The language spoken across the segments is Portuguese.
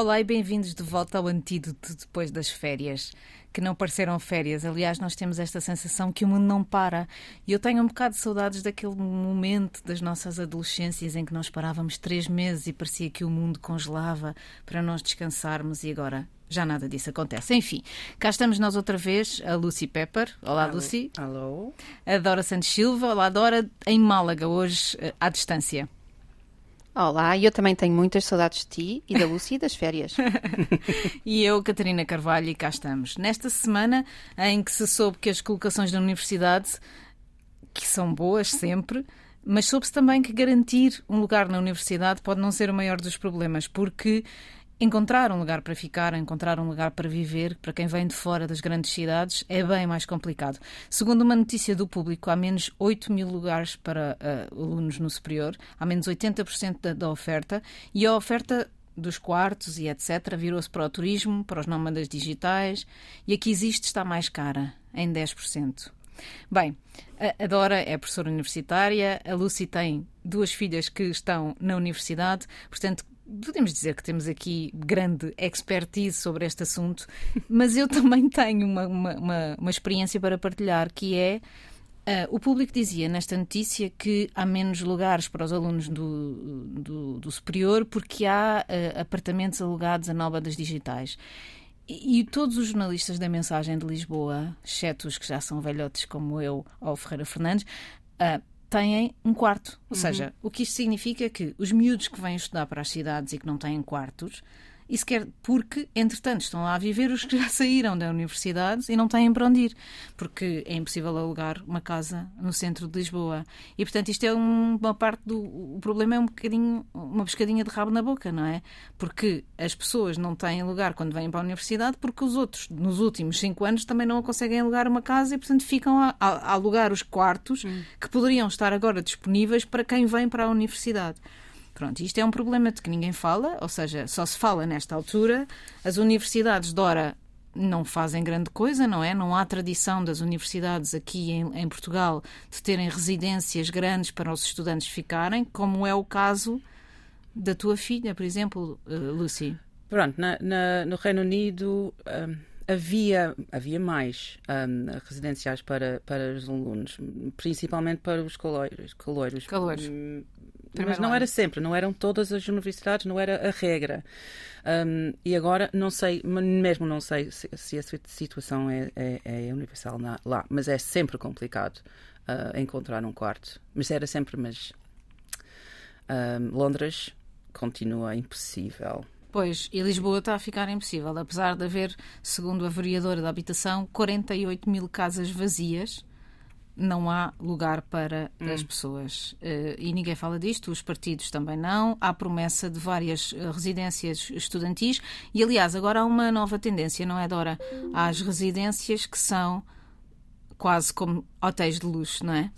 Olá e bem-vindos de volta ao antídoto depois das férias. Que não pareceram férias. Aliás, nós temos esta sensação que o mundo não para. E eu tenho um bocado de saudades daquele momento das nossas adolescências em que nós parávamos três meses e parecia que o mundo congelava para nós descansarmos e agora já nada disso acontece. Enfim, cá estamos nós outra vez, a Lucy Pepper. Olá, Alô. Lucy. Alô. A Dora Santos Silva. Olá, Dora, em Málaga, hoje eh, à distância. Olá, eu também tenho muitas saudades de ti e da Lucy e das férias. E eu, Catarina Carvalho, e cá estamos. Nesta semana em que se soube que as colocações da universidade, que são boas sempre, mas soube-se também que garantir um lugar na universidade pode não ser o maior dos problemas, porque encontrar um lugar para ficar, encontrar um lugar para viver, para quem vem de fora das grandes cidades, é bem mais complicado. Segundo uma notícia do público, há menos 8 mil lugares para uh, alunos no superior, há menos 80% da, da oferta, e a oferta dos quartos e etc. virou-se para o turismo, para os nómadas digitais, e a que existe está mais cara, em 10%. Bem, a Dora é professora universitária, a Lucy tem duas filhas que estão na universidade, portanto, podemos dizer que temos aqui grande expertise sobre este assunto, mas eu também tenho uma, uma, uma, uma experiência para partilhar, que é Uh, o público dizia nesta notícia que há menos lugares para os alunos do, do, do superior porque há uh, apartamentos alugados a nómadas digitais. E, e, todos os jornalistas da Mensagem de Lisboa, exceto os que já são velhotes como eu ou Ferreira Fernandes, uh, têm um quarto. Ou Uhum. seja, o que isto significa é que os miúdos que vêm estudar para as cidades e que não têm quartos, isso quer porque, entretanto, estão lá a viver os que já saíram da universidade e não têm para onde ir, porque é impossível alugar uma casa no centro de Lisboa. E, portanto, isto é um- uma parte do. O problema é um bocadinho uma pescadinha de rabo na boca, não é? Porque as pessoas não têm lugar quando vêm para a universidade, porque os outros, nos últimos cinco anos, também não conseguem alugar uma casa e, portanto, ficam a, a- a alugar os quartos que poderiam estar agora disponíveis para quem vem para a universidade. Pronto, isto é um problema de que ninguém fala, ou seja, só se fala nesta altura. As universidades de Ora não fazem grande coisa, não é? Não há tradição das universidades aqui em, em Portugal de terem residências grandes para os estudantes ficarem, como é o caso da tua filha, por exemplo, eh, Lucy. Pronto, na- na- no Reino Unido hum, havia, havia mais hum, residenciais para, para os alunos, principalmente para os caloiros. caloiros. Caloiros. Mas não ano. era sempre, não eram todas as universidades, não era a regra. Hum, e agora não sei, mesmo não sei se, se a situação é, é- é universal na- lá, mas é sempre complicado ah, encontrar um quarto. Mas era sempre, mas hum, Londres continua impossível. Pois, e Lisboa está a ficar impossível, apesar de haver, segundo a vereadora da habitação, 48 mil casas vazias. Não há lugar para as pessoas. Eh, e ninguém fala disto, os partidos também não. Há promessa de várias eh, residências estudantis. E, aliás, agora há uma nova tendência, não é, Dora? Há as residências que são quase como hotéis de luxo, não é?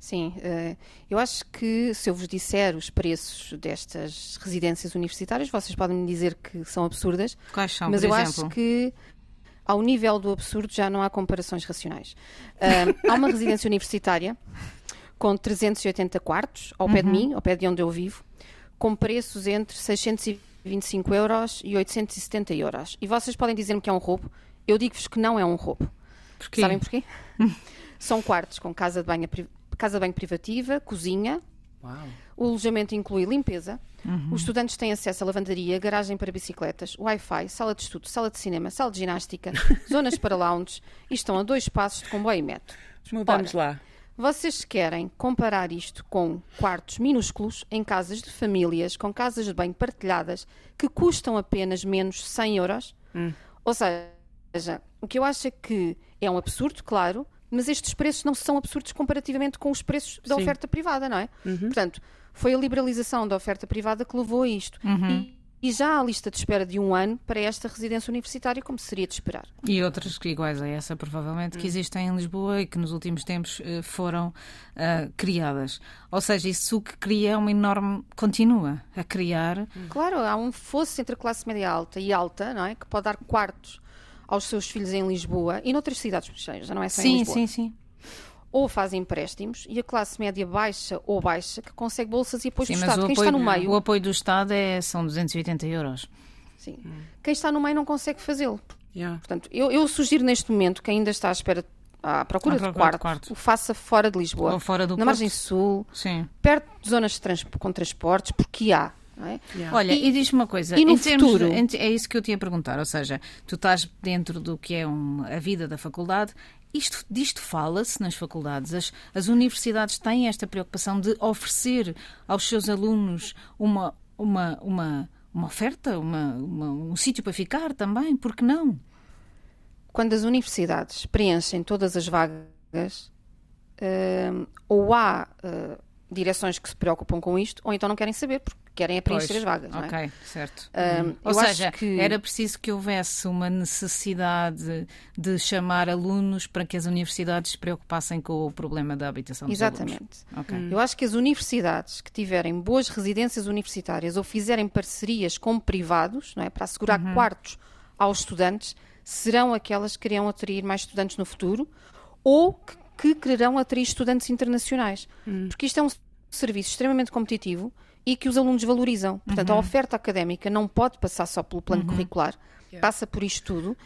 Sim, eh, eu acho que se eu vos disser os preços destas residências universitárias, vocês podem me dizer que são absurdas, Quais são, mas eu exemplo? acho que ao nível do absurdo já não há comparações racionais. Ah, há uma residência universitária com 380 quartos, ao pé de mim, ao pé de onde eu vivo, com preços entre 625 euros e 870 euros. E vocês podem dizer-me que é um roubo. Eu digo-vos que não é um roubo. Porquê? Sabem porquê? São quartos com casa de banho, casa de banho privativa, cozinha. Uau! O alojamento inclui limpeza. Os estudantes têm acesso a lavandaria, garagem para bicicletas, Wi-Fi, sala de estudo, sala de cinema, sala de ginástica, zonas para lounge e estão a dois passos de comboio e metro. Mudamos lá. Vocês querem comparar isto com quartos minúsculos em casas de famílias, com casas de banho partilhadas, que custam apenas menos 100 euros? Ou seja, o que eu acho é que é um absurdo, claro, mas estes preços não são absurdos comparativamente com os preços da Sim. oferta privada, não é? Portanto, foi a liberalização da oferta privada que levou a isto. E, e já há lista de espera de um ano para esta residência universitária, como seria de esperar. E outras que iguais a essa, provavelmente, Hum. que existem em Lisboa e que nos últimos tempos eh, foram ah, criadas. Ou seja, isso o que cria é uma enorme. continua a criar. Claro, há um fosso entre a classe média alta e alta, não é? Que pode dar quartos aos seus filhos em Lisboa e noutras cidades, já não é só em Sim, Lisboa. sim, sim. ou faz empréstimos e a classe média baixa ou baixa que consegue bolsas e apoio Sim, do Estado. Quem apoio, está no meio, o apoio do Estado é, são 280 euros. sim, quem está no meio não consegue fazê-lo. Yeah. Portanto, eu, eu sugiro neste momento que ainda está à espera à procura, À de, procura de quarto, quarto. o faça fora de Lisboa, Ou fora do na Porto. margem sul, Sim. perto de zonas de trans- com transportes, porque há. É? Yeah. Olha, e, E- diz-me uma coisa. e no futuro? de- é isso que eu te ia perguntar. Ou seja, tu estás dentro do que é um- a vida da faculdade. Isto, disto fala-se nas faculdades. As, as universidades têm esta preocupação de oferecer aos seus alunos uma, uma, uma, uma oferta, uma, uma- um sítio para ficar também. Por que não? Quando as universidades preenchem todas as vagas, hum, ou há hum, direções que se preocupam com isto, ou então não querem saber, porque querem é preencher Pois, as vagas. não é? Ok, certo. Hum, Ou eu acho seja, que- era preciso que houvesse uma necessidade de chamar alunos para que as universidades se preocupassem com o problema da habitação dos alunos. Exatamente. Ok. Eu acho que as universidades que tiverem boas residências universitárias ou fizerem parcerias com privados, não é, para assegurar Uhum. quartos aos estudantes, serão aquelas que quererão atrair mais estudantes no futuro ou que, que quererão atrair estudantes internacionais. Hum. Porque isto é um serviço extremamente competitivo e que os alunos valorizam. Portanto, Uhum. a oferta académica não pode passar só pelo plano curricular, passa por isto tudo.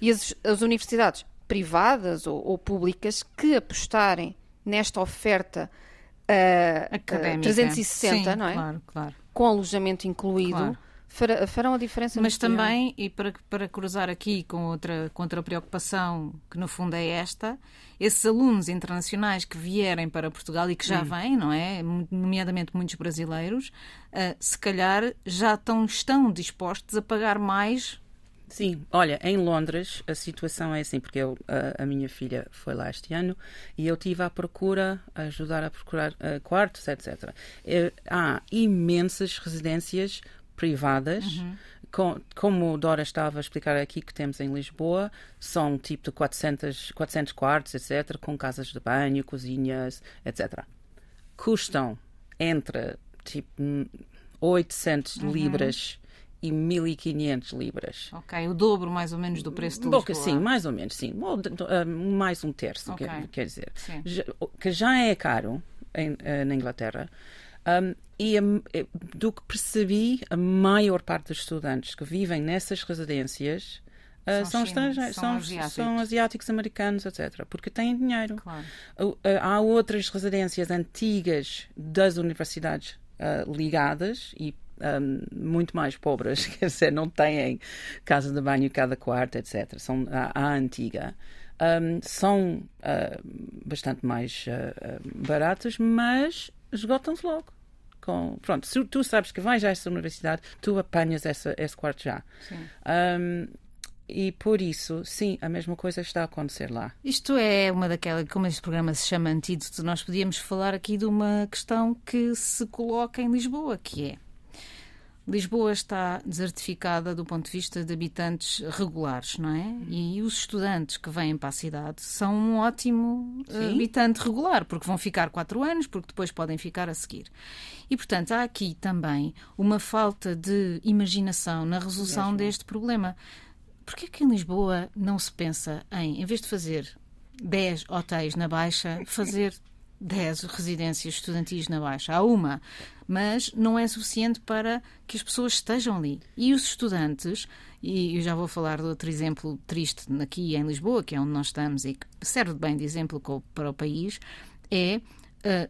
E as, as universidades privadas ou, ou públicas que apostarem nesta oferta ah, Académica. 360, Sim, não é? Claro, claro. Com alojamento incluído, Claro. Farão a diferença Mas também, e para, para cruzar aqui com outra, com outra preocupação, que no fundo é esta, esses alunos internacionais que vierem para Portugal e que já vêm, não é? Nomeadamente muitos brasileiros, ah, se calhar já estão, estão dispostos a pagar mais. Sim, olha, em Londres a situação é assim, porque eu, a, a minha filha foi lá este ano e eu estive à procura, a ajudar a procurar eh, quartos, etc. Eh, há imensas residências privadas, com- como Dora estava a explicar aqui que temos em Lisboa, são tipo de 400, 400 quartos, etc., com casas de banho, cozinhas, etc. Custam entre tipo 800 libras e 1500 libras. Ok, o dobro mais ou menos do preço de Boca, Lisboa. sim, mais ou menos, sim. Ou ah, mais um terço, Ok. quer, quer dizer. Sim. Que já é caro em, ah, na Inglaterra. Um, e a- eh, do que percebi, a maior parte dos estudantes que vivem nessas residências ah, São estrangeiros, são são, asiáticos. são asiáticos, americanos, etc. Porque têm dinheiro. Claro. Uh, Há outras residências antigas das universidades uh, ligadas e um, muito mais pobres, quer dizer, não têm casa de banho cada quarto, etc. São a, a antiga. Um, são uh, bastante mais uh, uh, baratas, mas esgotam-se logo. Com, pronto, se tu sabes que vais a essa universidade, tu apanhas essa, esse quarto já. Sim. Um, e por isso, sim, a mesma coisa está a acontecer lá. Isto é uma daquelas, como este programa se chama Antídoto, nós podíamos falar aqui de uma questão que se coloca em Lisboa, que é Lisboa está desertificada do ponto de vista de habitantes regulares, não é? E os estudantes que vêm para a cidade são um ótimo eh, Sim. habitante regular, porque vão ficar quatro anos, porque depois podem ficar a seguir. E, portanto, há aqui também uma falta de imaginação na resolução deste problema. Porquê que em Lisboa não se pensa em, em vez de fazer 10 hotéis na Baixa, fazer 10 residências estudantis na Baixa? Há uma, mas não é suficiente para que as pessoas estejam ali. E os estudantes, e eu já vou falar de outro exemplo triste aqui em Lisboa, que é onde nós estamos e que serve bem de exemplo para o país, é ah,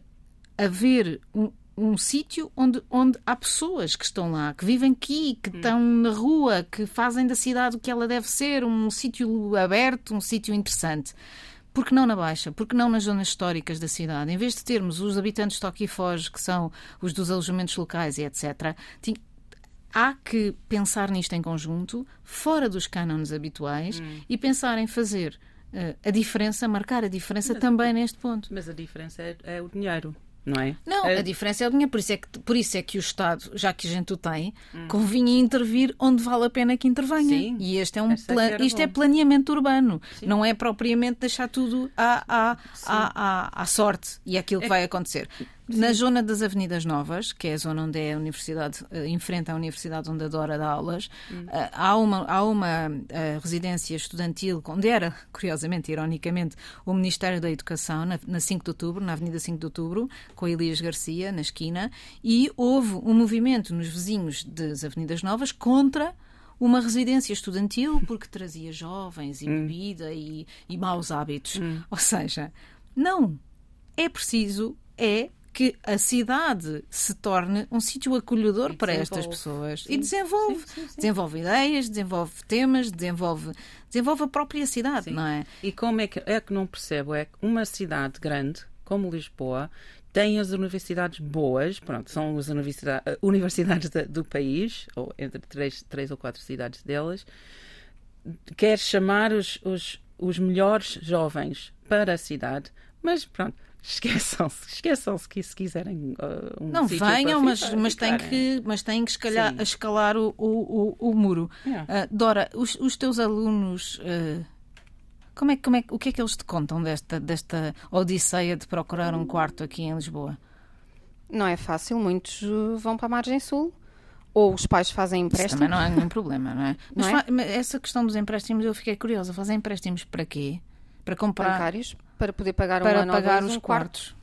haver um, um sítio onde, onde há pessoas que estão lá, que vivem aqui, que estão na rua, que fazem da cidade o que ela deve ser, um sítio aberto, um sítio interessante. Por que não na Baixa? Por que não nas zonas históricas da cidade? Em vez de termos os habitantes de toque e foge, que são os dos alojamentos locais e etc., há que pensar nisto em conjunto, fora dos cânones habituais, e pensar em fazer eh, a diferença, marcar a diferença também neste ponto. Mas a diferença é, é o dinheiro, não é? Não, É- a diferença é o dinheiro, por isso é, que, por isso é que o Estado, já que a gente o tem, convinha intervir onde vale a pena que intervenha. Sim, e este é um é plan- isto é bom. planeamento urbano, não é propriamente deixar tudo à, à, à, à, à sorte e aquilo que vai acontecer. Na zona das Avenidas Novas, que é a zona onde é a universidade, uh, enfrenta a universidade onde a Dora dá aulas, hum. uh, há uma, há uma uh, residência estudantil, onde era, curiosamente, ironicamente, o Ministério da Educação, na, na 5 de Outubro, na Avenida 5 de Outubro, com Elias Garcia, na esquina, e houve um movimento nos vizinhos das Avenidas Novas contra uma residência estudantil porque trazia jovens e hum. bebida e, e maus hábitos. Hum. Ou seja, não. É preciso é que a cidade se torne um sítio acolhedor para estas pessoas sim. e desenvolve. Sim, sim, desenvolve ideias, desenvolve temas, desenvolve, desenvolve a própria cidade, não é? E como é que, é que não percebo? É que uma cidade grande como Lisboa tem as universidades boas, pronto, são as universidade, eh, universidades do país, ou entre três, três ou quatro cidades delas, quer chamar os, os, os melhores jovens para a cidade, mas pronto, esqueçam-se, esqueçam-se que se quiserem uh, um Não venham, mas, mas têm que, mas têm que escalar, escalar o, o, o, o muro. Yeah. Uh, Dora, os, os, teus alunos. Uh, como é, como é, o que é que eles te contam desta, desta odisseia de procurar um quarto aqui em Lisboa? Não é fácil, muitos uh, vão para a margem sul. Ou os pais fazem empréstimos. Isso também não há nenhum problema, não é? Não mas é? essa questão dos empréstimos eu fiquei curiosa. Fazem empréstimos para quê? Para comprar. Bancários, para poder pagar um para ano pagar dois, os um quartos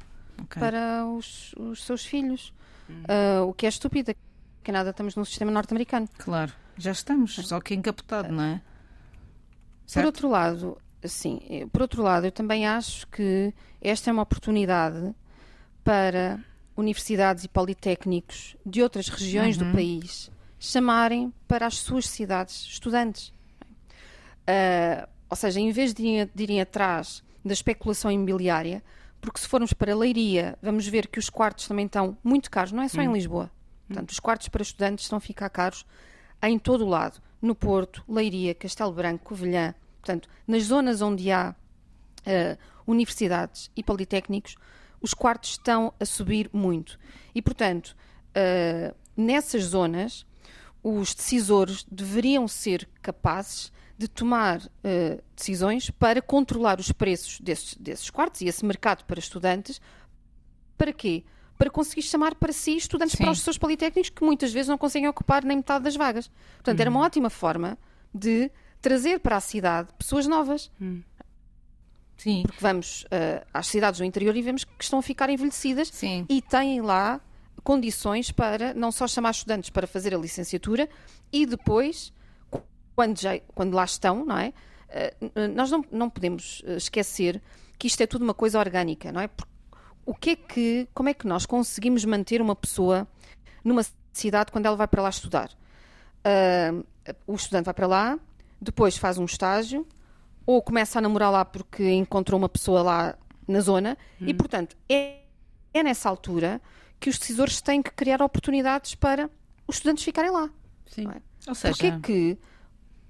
okay. para os, os, seus filhos. Hum. Uh, o que é estúpido, que nada estamos no sistema norte-americano. Claro, já estamos, só que encapotado, não é? Certo? Por outro lado, sim, eh, por outro lado, eu também acho que esta é uma oportunidade para universidades e politécnicos de outras regiões uhum. do país chamarem para as suas cidades estudantes. Uh, ou seja, em vez de irem, de irem atrás da especulação imobiliária, porque se formos para Leiria, vamos ver que os quartos também estão muito caros, não é só hum. em Lisboa. Portanto, os quartos para estudantes estão a ficar caros em todo o lado. No Porto, Leiria, Castelo Branco, Covilhã. Portanto, nas zonas onde há uh, universidades e politécnicos, os quartos estão a subir muito. E, portanto, uh, nessas zonas, os decisores deveriam ser capazes de tomar uh, decisões para controlar os preços desses, desses quartos e esse mercado para estudantes. Para quê? Para conseguir chamar para si estudantes Sim. para os seus politécnicos que muitas vezes não conseguem ocupar nem metade das vagas. Portanto, uhum. era uma ótima forma de trazer para a cidade pessoas novas. Uhum. Sim. Porque vamos uh, às cidades do interior e vemos que estão a ficar envelhecidas Sim. e têm lá condições para não só chamar estudantes para fazer a licenciatura e depois quando, já, quando lá estão, não é? Uh, nós não, não podemos eh, esquecer que isto é tudo uma coisa orgânica, não é? Porque o que é que, como é que nós conseguimos manter uma pessoa numa cidade quando ela vai para lá estudar? Uh, o estudante vai para lá, depois faz um estágio, ou começa a namorar lá porque encontrou uma pessoa lá na zona, hum. e portanto é, é nessa altura que os decisores têm que criar oportunidades para os estudantes ficarem lá. Sim. É? Ou seja, Porquê que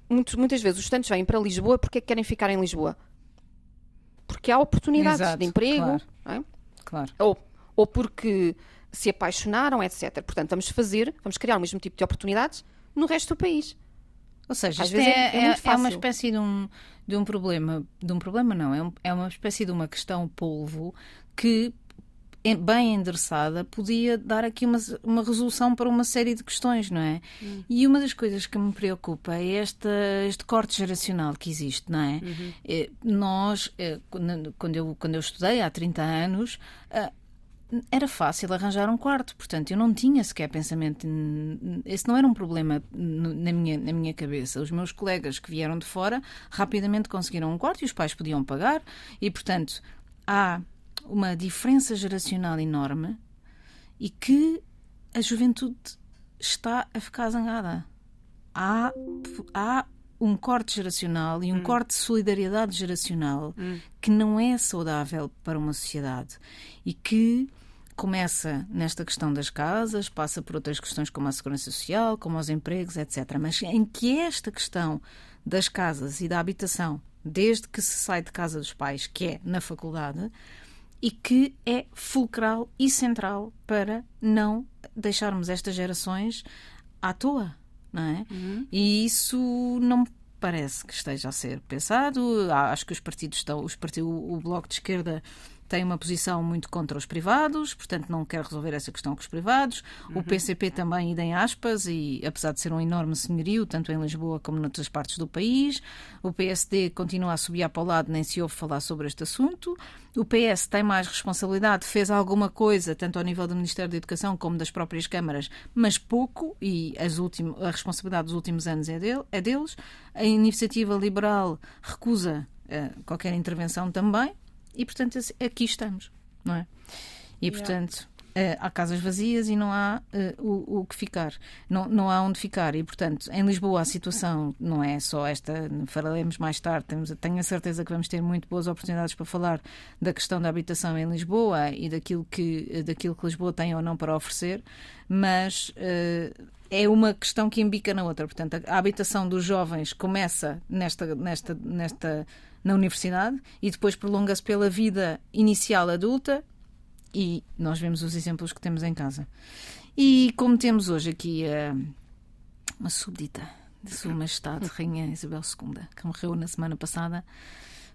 muitos, muitas vezes os estudantes vêm para Lisboa porque é que querem ficar em Lisboa? Porque há oportunidades Exato, de emprego, claro. É? claro. Ou, ou porque se apaixonaram, etc. Portanto, vamos fazer, vamos criar o mesmo tipo de oportunidades no resto do país. Ou seja, Às vezes é, é, é, é, uma espécie de um, de um problema, de um problema não, é, um, é uma espécie de uma questão polvo que bem endereçada, podia dar aqui uma, uma resolução para uma série de questões, não é? Uhum. E uma das coisas que me preocupa é esta, este corte geracional que existe, não é? Uhum. é nós, é, quando eu, quando eu estudei há 30 anos, ah, era fácil arranjar um quarto, portanto eu não tinha sequer pensamento. Esse não era um problema na minha, na minha cabeça. Os meus colegas que vieram de fora rapidamente conseguiram um quarto e os pais podiam pagar, e portanto há uma diferença geracional enorme e que a juventude está a ficar zangada. Há, há um corte geracional e um hum. corte de solidariedade geracional hum. que não é saudável para uma sociedade e que começa nesta questão das casas, passa por outras questões como a segurança social, como os empregos, etc. Mas em que esta questão das casas e da habitação, desde que se sai de casa dos pais, que é na faculdade, e que é fulcral e central para não deixarmos estas gerações à toa, não é? Uhum. E isso não parece que esteja a ser pensado. Acho que os partidos estão, os partidos, o Bloco de Esquerda tem uma posição muito contra os privados, portanto não quer resolver essa questão com os privados. O PCP também, aspas, e apesar de ser um enorme senhorio, tanto em Lisboa como noutras partes do país. O PSD continua a subir para o lado, nem se ouve falar sobre este assunto. O PS tem mais responsabilidade, fez alguma coisa, tanto ao nível do Ministério da Educação como das próprias câmaras, mas pouco, e as últim, a responsabilidade dos últimos anos é, dele, é deles. A iniciativa liberal recusa uh, qualquer intervenção também, e portanto aqui estamos, não é? E portanto Uh, há casas vazias e não há uh, o, o, que ficar, não, não há onde ficar. E, portanto, em Lisboa a situação não é só esta, falaremos mais tarde, temos, tenho a certeza que vamos ter muito boas oportunidades para falar da questão da habitação em Lisboa e daquilo que, daquilo que Lisboa tem ou não para oferecer, mas uh, é uma questão que embica na outra. Portanto, a, a habitação dos jovens começa nesta, nesta, nesta na universidade e depois prolonga-se pela vida inicial adulta e nós vemos os exemplos que temos em casa. E como temos hoje aqui uh, uma súbdita de Sua Majestade, Rainha Isabel II, que morreu na semana passada,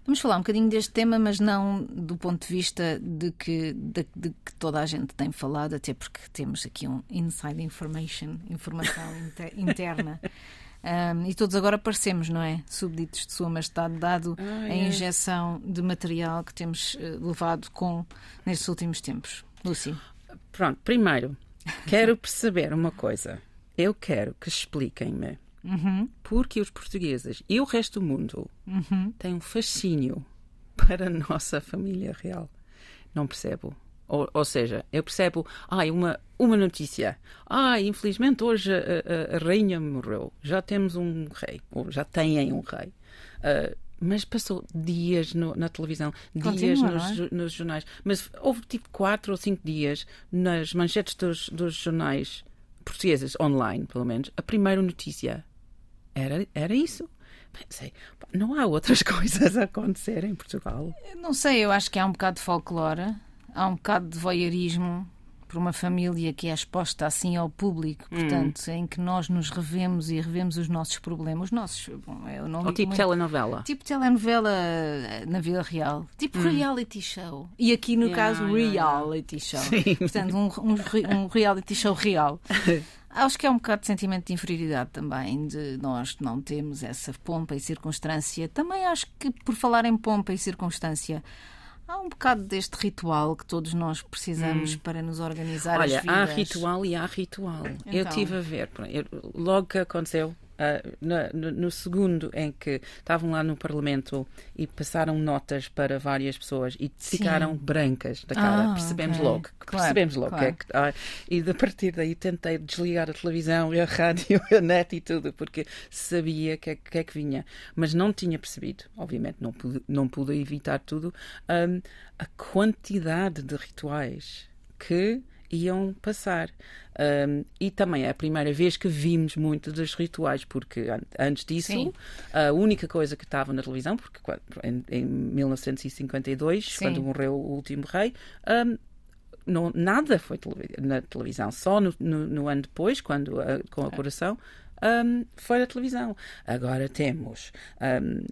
vamos falar um bocadinho deste tema, mas não do ponto de vista de que, de, de que toda a gente tem falado, até porque temos aqui um inside information, informação interna. Um, e todos agora parecemos, não é? Súbditos de Sua Majestade, dado ah, a é. injeção de material que temos uh, levado com nestes últimos tempos. Lúcia. Pronto, primeiro, quero perceber uma coisa. Eu quero que expliquem-me uhum. porque os portugueses e o resto do mundo uhum. têm um fascínio para a nossa família real. Não percebo. Ou, ou, seja, eu percebo, ai, uma, uma notícia. Ai, infelizmente hoje a, a, a, rainha morreu. Já temos um rei, ou já têm um rei. Uh, mas passou dias no, na televisão, dias nos, é? nos, jornais. Mas houve tipo quatro ou cinco dias nas manchetes dos, dos jornais portugueses, online pelo menos, a primeira notícia era, era isso. Pensei, não há outras coisas a acontecer em Portugal. Não sei, eu acho que há um bocado de folclore há um bocado de voyeurismo por uma família que é exposta assim ao público, hum. portanto, hum. em que nós nos revemos e revemos os nossos problemas, os nossos. Bom, eu não Ou tipo muito, telenovela. Tipo telenovela eh, na vida real. Tipo hum. reality show. E aqui, no yeah, caso, yeah, reality yeah. show. Sim. Portanto, um, um, um reality show real. Acho que é um bocado de sentimento de inferioridade também, de nós não temos essa pompa e circunstância. Também acho que, por falar em pompa e circunstância, Há um bocado deste ritual que todos nós precisamos hum. para nos organizar Olha, há ritual e há ritual. Então. Eu estive a ver, logo que aconteceu, Uh, no, no, segundo em que estavam lá no Parlamento e passaram notas para várias pessoas e Sim. ficaram brancas da cara, ah, percebemos okay. logo, claro, percebemos logo claro. que é que, ah, e a partir daí tentei desligar a televisão e a rádio, a net e tudo, porque sabia que é que, é que vinha, mas não tinha percebido, obviamente não pude, não pude evitar tudo, um, a quantidade de rituais que iam passar. Um, e também é a primeira vez que vimos muito dos rituais, porque antes disso, Sim. a única coisa que estava na televisão, porque em, em 1952, Sim. quando morreu o último rei, um, não, nada foi na televisão, só no, no, no ano depois, quando com a coração, um, foi a televisão. Agora temos um,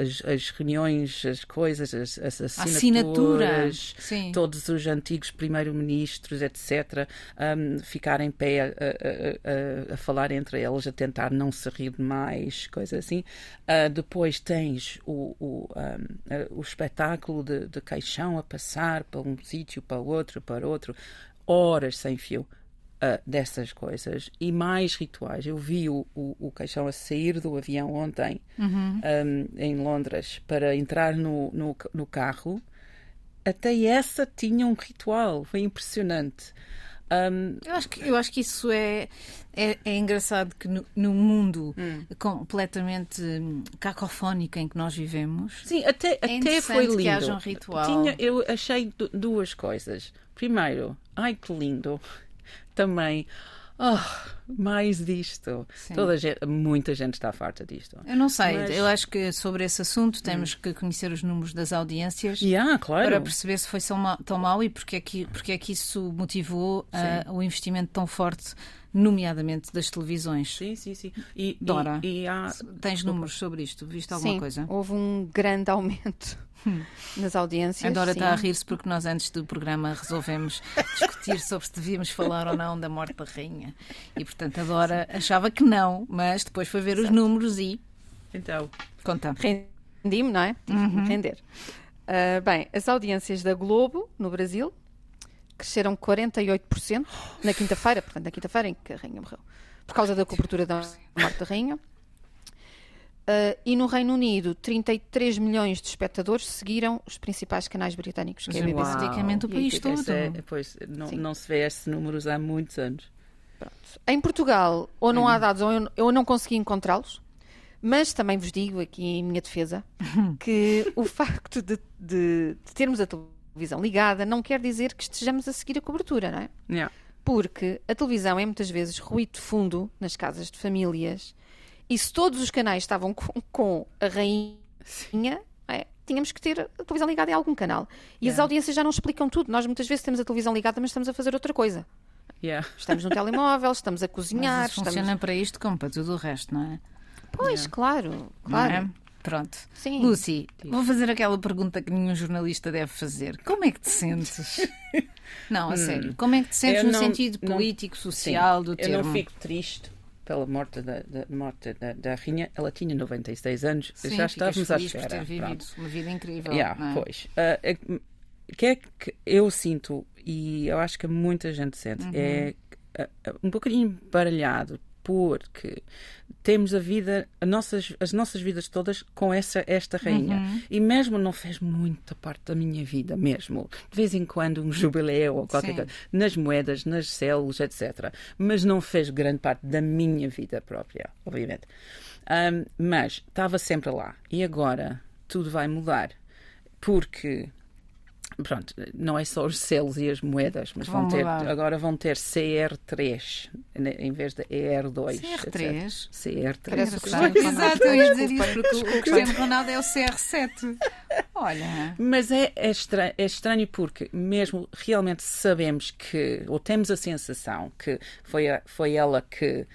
as, as, reuniões, as coisas, as, as assinaturas, Assinatura. todos os antigos primeiros-ministros, etc., um, ficarem em pé a, a, a, a, falar entre eles, a tentar não se rir demais, coisa assim. Uh, depois tens o, o, o espetáculo de, de caixão a passar para um sítio, para outro, para outro, horas sem fio uh, dessas coisas e mais rituais. Eu vi o, o, o caixão a sair do avião ontem uhum. um, em Londres para entrar no, no, no carro. Até essa tinha um ritual, foi impressionante. Um, eu, acho que, eu acho que isso é, é, é engraçado que no, no mundo hum. completamente cacofónico em que nós vivemos. Sim, até, é até foi lindo. Que haja um ritual. Tinha, eu achei duas coisas. Primeiro, ai que lindo também. Oh, mais disto. Toda gente, muita gente está farta disto. Eu não sei, Mas... eu acho que sobre esse assunto temos hum. que conhecer os números das audiências yeah, claro. para perceber se foi tão mal, tão mal e porque é que, porque é que isso motivou uh, o investimento tão forte nomeadamente das televisões. Sim, sim, sim. E, Dora, e, e há... tens números sobre isto? Viste alguma sim, coisa? houve um grande aumento nas audiências. A Dora sim. está a rir-se porque nós antes do programa resolvemos discutir sobre se devíamos falar ou não da morte da rainha. E portanto a Dora achava que não, mas depois foi ver os números e Então, conta. Rendi-me, não é? Tive me render. Ah, bem, as audiências da Globo, no Brasil, cresceram 48% na quinta-feira, portanto, na quinta-feira em que a rainha morreu, por causa da cobertura da morte da rainha. Ah, e no Reino Unido, 33 milhões de espectadores seguiram os principais canais britânicos, que é a BBC. praticamente o país todo. é, pois, não, Sim. não se vê esses números há muitos anos. Em Portugal, ou não há dados, ou eu, eu não consegui encontrá-los, mas também vos digo aqui em minha defesa que o facto de, de- de termos a televisão ligada não quer dizer que estejamos a seguir a cobertura, não é? Yeah. Porque a televisão é muitas vezes ruído de fundo nas casas de famílias e se todos os canais estavam com, com a rainha, é, tínhamos que ter a televisão ligada em algum canal. E as Yeah. audiências já não explicam tudo. Nós muitas vezes temos a televisão ligada, mas estamos a fazer outra coisa. Yeah. Estamos no telemóvel, estamos a cozinhar, Mas isso estamos... funciona para isto como para tudo o resto, não é? Pois, claro, Não claro. É? Pronto. Sim. Lucy, vou fazer aquela pergunta que nenhum jornalista deve fazer. Como é que te sentes? não, a sério. Como é que te sentes Eu no não- sentido não- político, social do Eu termo? não fico triste pela morte da, da- morte da, da rainha. Ela tinha 96 anos, Sim, já estávamos à feliz por espera. ter vivido Pronto. uma vida incrível. Yeah, é? Pois. Ah, é que- O que é que eu sinto, e eu acho que muita gente sente, Uhum. é ah, um bocadinho baralhado, porque temos a vida, a nossas, as nossas vidas todas com essa, esta rainha. Uhum. E mesmo não fez muita parte da minha vida, mesmo. De vez em quando um jubileu ou qualquer Sim. coisa. Nas moedas, nas células, etc. Mas não fez grande parte da minha vida própria, obviamente. Ahm, mas estava sempre lá. E agora tudo vai mudar. Porque, pronto, não é só os selos e as moedas, mas Vão vão ter, agora vão ter CR3 né, em vez de ER2. CR3? etc. CR3. Parece o Exato, Cristiano Ronaldo. exato, eu ia dizer isso, porque o- Cristiano Ronaldo é o CR7. Olha. Mas é, é, estra- é estranho porque, mesmo realmente sabemos que, ou temos a sensação que foi, a- foi ela que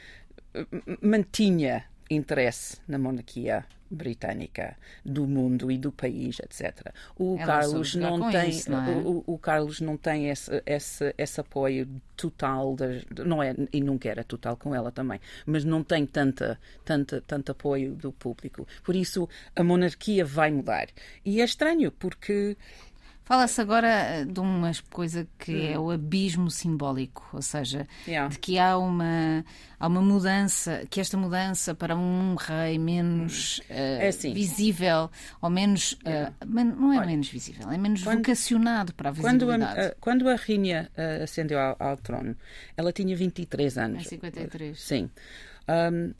mantinha interesse na monarquia britânica do mundo e do país, etc. O Ela Carlos não tem isso, não é? o, o- o Carlos não tem esse, esse, esse apoio total das, não é e nunca era total com ela também, mas não tem tanta tanta tanto apoio do público. Por isso a monarquia vai mudar. E é estranho porque Fala-se agora eh, de uma coisa que é o abismo simbólico, ou seja, Hum. Yeah. de que há uma, há uma mudança, que esta mudança para um rei menos eh, É assim. visível, ou menos. eh, men- não é menos visível, é menos quando- vocacionado para a Quando a, visibilidade. quando a rainha ah, ascendeu ao, ao trono, ela tinha 23 anos. É 53. Sim. Ahm,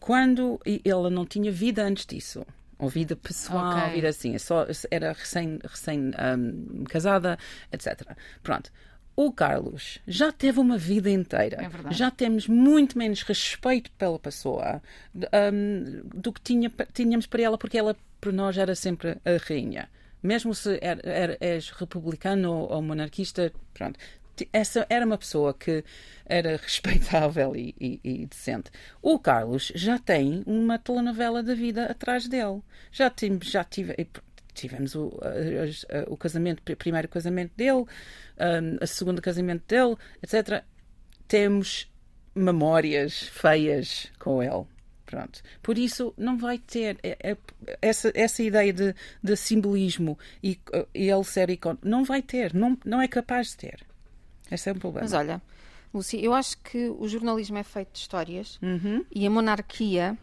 quando e ela não tinha vida antes disso. Ou vida pessoal, Ok. vida assim. é Só, era recém, recém ahm, casada, etc. Pronto. O Carlos já teve uma vida inteira. É verdade. já temos muito menos respeito pela pessoa ahm, do que tinha, tínhamos para ela, porque ela, por nós, era sempre a rainha. Mesmo se er, er- és republicano ou, ou monarquista, pronto. Essa era uma pessoa que era respeitável e, e- e decente. O Carlos já tem uma telenovela da vida atrás dele. Já, já tive, tivemos o, o casamento, o primeiro casamento dele, o segundo casamento dele, etc. Temos memórias feias com ele. Pronto. Por isso, não vai ter é- é- essa, essa ideia de, de simbolismo e, e ele ser icon Não vai ter, não, não é capaz de ter. Esse é um problema. Mas olha, Lucy, eu acho que o jornalismo é feito de histórias Uhum. e a monarquia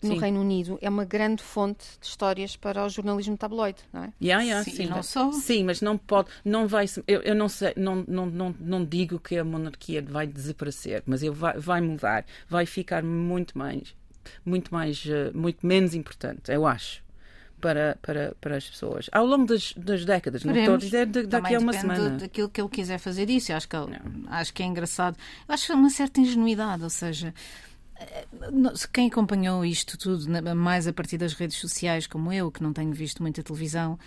no Sim. Reino Unido é uma grande fonte de histórias para o jornalismo tabloide, não é? Yeah, yeah, Sim, sim, não mas- só. sim, mas não pode, não vai, se- eu, eu não sei, não, não, não, não digo que a monarquia vai desaparecer, mas ele vai, vai mudar, vai ficar muito mais, muito mais, eh, muito menos importante, eu acho, para, para, para as pessoas. Ao longo das, das décadas, não estou a Veremos. dizer de- daqui a uma semana. daquilo que ele quiser fazer disso. Eu Acho que, ele- acho que é engraçado. Eu acho que é uma certa ingenuidade, ou seja, eh, quem acompanhou isto tudo, mais a partir das redes sociais, como eu, que não tenho visto muita televisão,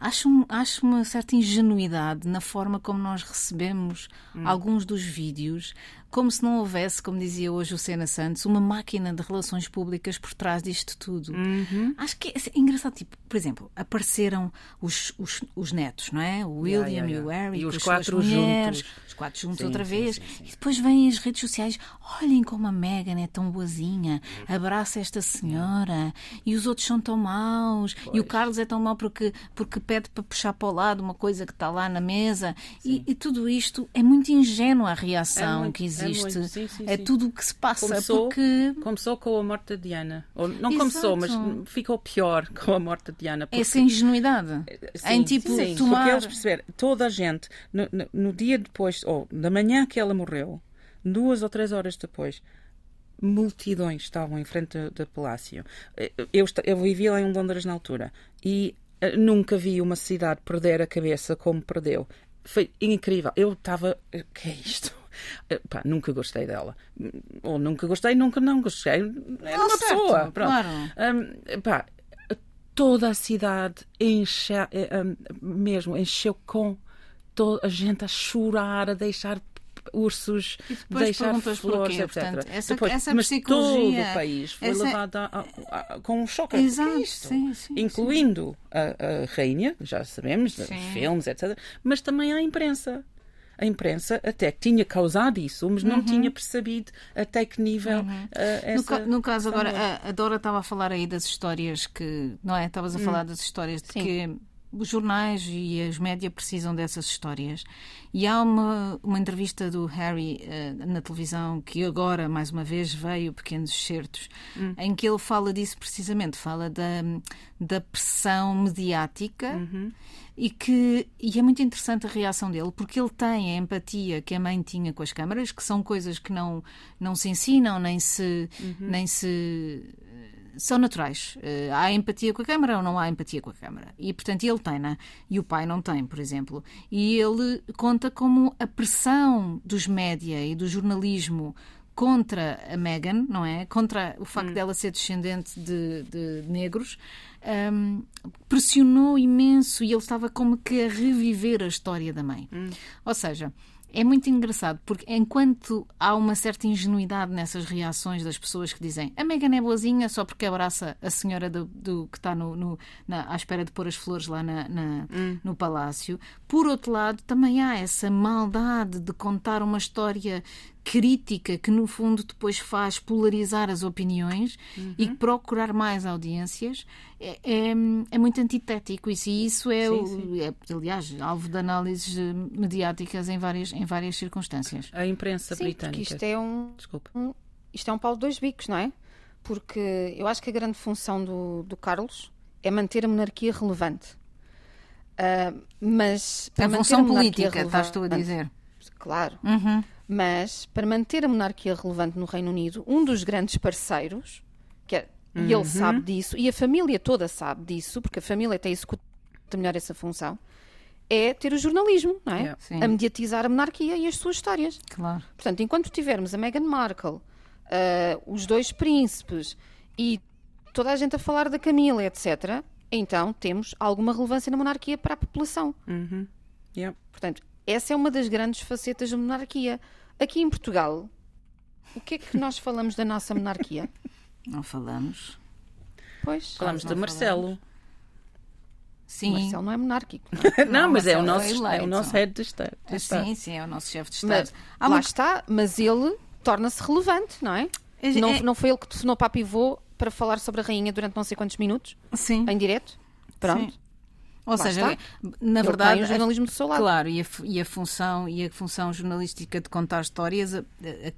acho, um- acho uma certa ingenuidade na forma como nós recebemos Hum. alguns dos vídeos como se não houvesse, como dizia hoje o Sena Santos, uma máquina de relações públicas por trás disto tudo. Uhum. Acho que é assim, engraçado, tipo, por exemplo, apareceram os, os, os netos, não é? O William Yeah, yeah, e o yeah. Harry, E os quatro mulheres, juntos. os quatro juntos Sim, outra sim, vez, sim, e depois vêm as redes sociais, olhem como a Megan é tão boazinha, abraça esta senhora, e os outros são tão maus, e o Carlos é tão mau porque, porque pede para puxar para o lado uma coisa que está lá na mesa, e, e tudo isto é muito ingênua a reação É muito, que é existe, muito, sim, sim, é sim. tudo o que se passa, Começou, porque começou com a morte da Diana. Ou, não começou, mas Exato. ficou pior com a morte da Diana. porque- essa ingenuidade em tipo sim, tomar... Porque eles perceberam, toda a gente, no, no- no dia depois, ou da manhã que ela morreu, duas ou três horas depois, multidões estavam em frente do, do palácio. Eu, esta- eu vivia lá em Londres na altura e eh, nunca vi uma cidade perder a cabeça como perdeu. Foi incrível. Eu estava. O que é isto? Eh, Pá, nunca gostei dela. Ou nunca gostei, nunca não gostei. Era Ah, uma certo, pessoa. Pronto. claro. Hum, pá, toda a cidade enche, eh, hum, mesmo encheu com toda a gente a chorar, a deixar ursos, E depois deixar flores, porquê, etc. portanto, essa- Depois, essa mas todo o país foi essa- levado a- a- a- com um choque. É Exato, isto? sim, sim, Incluindo A, a rainha, já sabemos, Sim. filmes, etc. Mas também a imprensa. A imprensa até que tinha causado isso, mas Uhum. não tinha percebido até que nível eh, No, essa ca- no caso agora, a, a Dora estava a falar aí das histórias que, não é? Estavas Hum. a falar das histórias de Sim. que os jornais e as média precisam dessas histórias. E há uma, uma entrevista do Harry eh, na televisão que agora, mais uma vez, veio pequenos excertos, Hum. em que ele fala disso precisamente, fala da, da pressão mediática Uhum. e que e é muito interessante a reação dele porque ele tem a empatia que a mãe tinha com as câmaras que são coisas que não não se ensinam nem se nem se são naturais. Eh, há empatia com a câmara ou não há empatia com a câmara. E, portanto, ele tem, né? e o pai não tem, por exemplo. E ele conta como a pressão dos média e do jornalismo contra a Meghan, não é? Contra o facto dela ser descendente de, de negros, hum, pressionou imenso e ele estava como que a reviver a história da mãe. Ou seja, é muito engraçado porque enquanto há uma certa ingenuidade nessas reações das pessoas que dizem a Megan é boazinha só porque abraça a senhora do, do- que está no, no- na- à espera de pôr as flores lá na- na- no palácio, por outro lado também há essa maldade de contar uma história crítica que no fundo depois faz polarizar as opiniões e procurar mais audiências é, é, é muito antitético isso e isso é, Sim, sim. é, aliás alvo de análises eh, mediáticas em várias, em várias circunstâncias. A imprensa Sim, britânica. isto é um, Desculpa. um- isto é um pau de dois bicos, não é? Porque eu acho que a grande função do, do Carlos é manter a monarquia relevante. Ah, mas para A manter função política, estás tu a relevante- dizer. Claro. Uhum. Mas para manter a monarquia relevante no Reino Unido, um dos grandes parceiros, que é, e ele sabe disso, e a família toda sabe disso, porque a família até executa melhor essa função, é ter o jornalismo, não é? Yeah. A mediatizar a monarquia e as suas histórias. Claro. Portanto, enquanto tivermos a Meghan Markle, ah, os dois príncipes e toda a gente a falar da Camila, etc., então temos alguma relevância na monarquia para a população. Uhum. Yeah. Portanto, essa é uma das grandes facetas da monarquia. Aqui em Portugal, o que é que nós falamos da nossa monarquia? Não falamos. Pois, Falamos de Marcelo. Sim. Marcelo não é monárquico. não é? Não, Não, mas é o, Marcelo nosso, é é o nosso head de Estado. Ah. Sim, sim, é o nosso chefe de Estado. Mas, lá uma- está, mas ele torna-se relevante, não é? É- Não, é- não foi ele que telefonou para a pivô para falar sobre a rainha durante não sei quantos minutos, Sim. em direto? Pronto. Sim. Ou Lá seja, está. na Ele verdade, tem o jornalismo do seu lado. Claro, e a, e a função e a função jornalística de contar histórias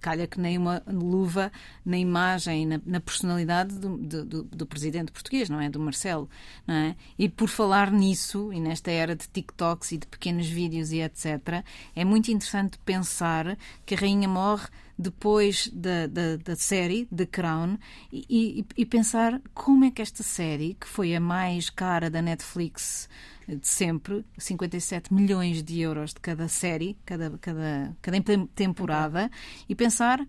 calha que nem uma luva na imagem, na, na personalidade do, do- do- do presidente português, não é? Do Marcelo, não é? E por falar nisso, e nesta era de TikToks e de pequenos vídeos e etc., é muito interessante pensar que a rainha morre depois da, da, da série The Crown e, e- e pensar como é que esta série, que foi a mais cara da Netflix de sempre, 57 milhões de euros de cada série, cada, cada, cada temporada, e pensar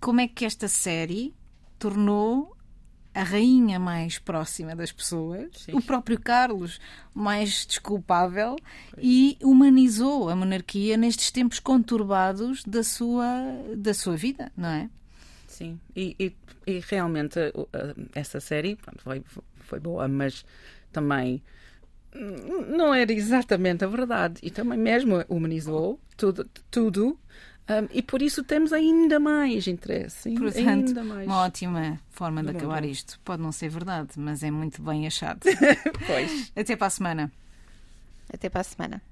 como é que esta série tornou a rainha mais próxima das pessoas, Sim. o próprio Carlos mais desculpável e humanizou a monarquia nestes tempos conturbados da sua, da sua vida, não é? Sim, e, e, e realmente essa série pronto, foi, foi boa, mas também não era exatamente a verdade. E também mesmo humanizou tudo, tudo um, e por isso temos ainda mais interesse. Portanto, ainda mais. uma ótima forma de Bom, acabar isto. Pode não ser verdade, mas é muito bem achado. Pois. Até para a semana. Até para a semana.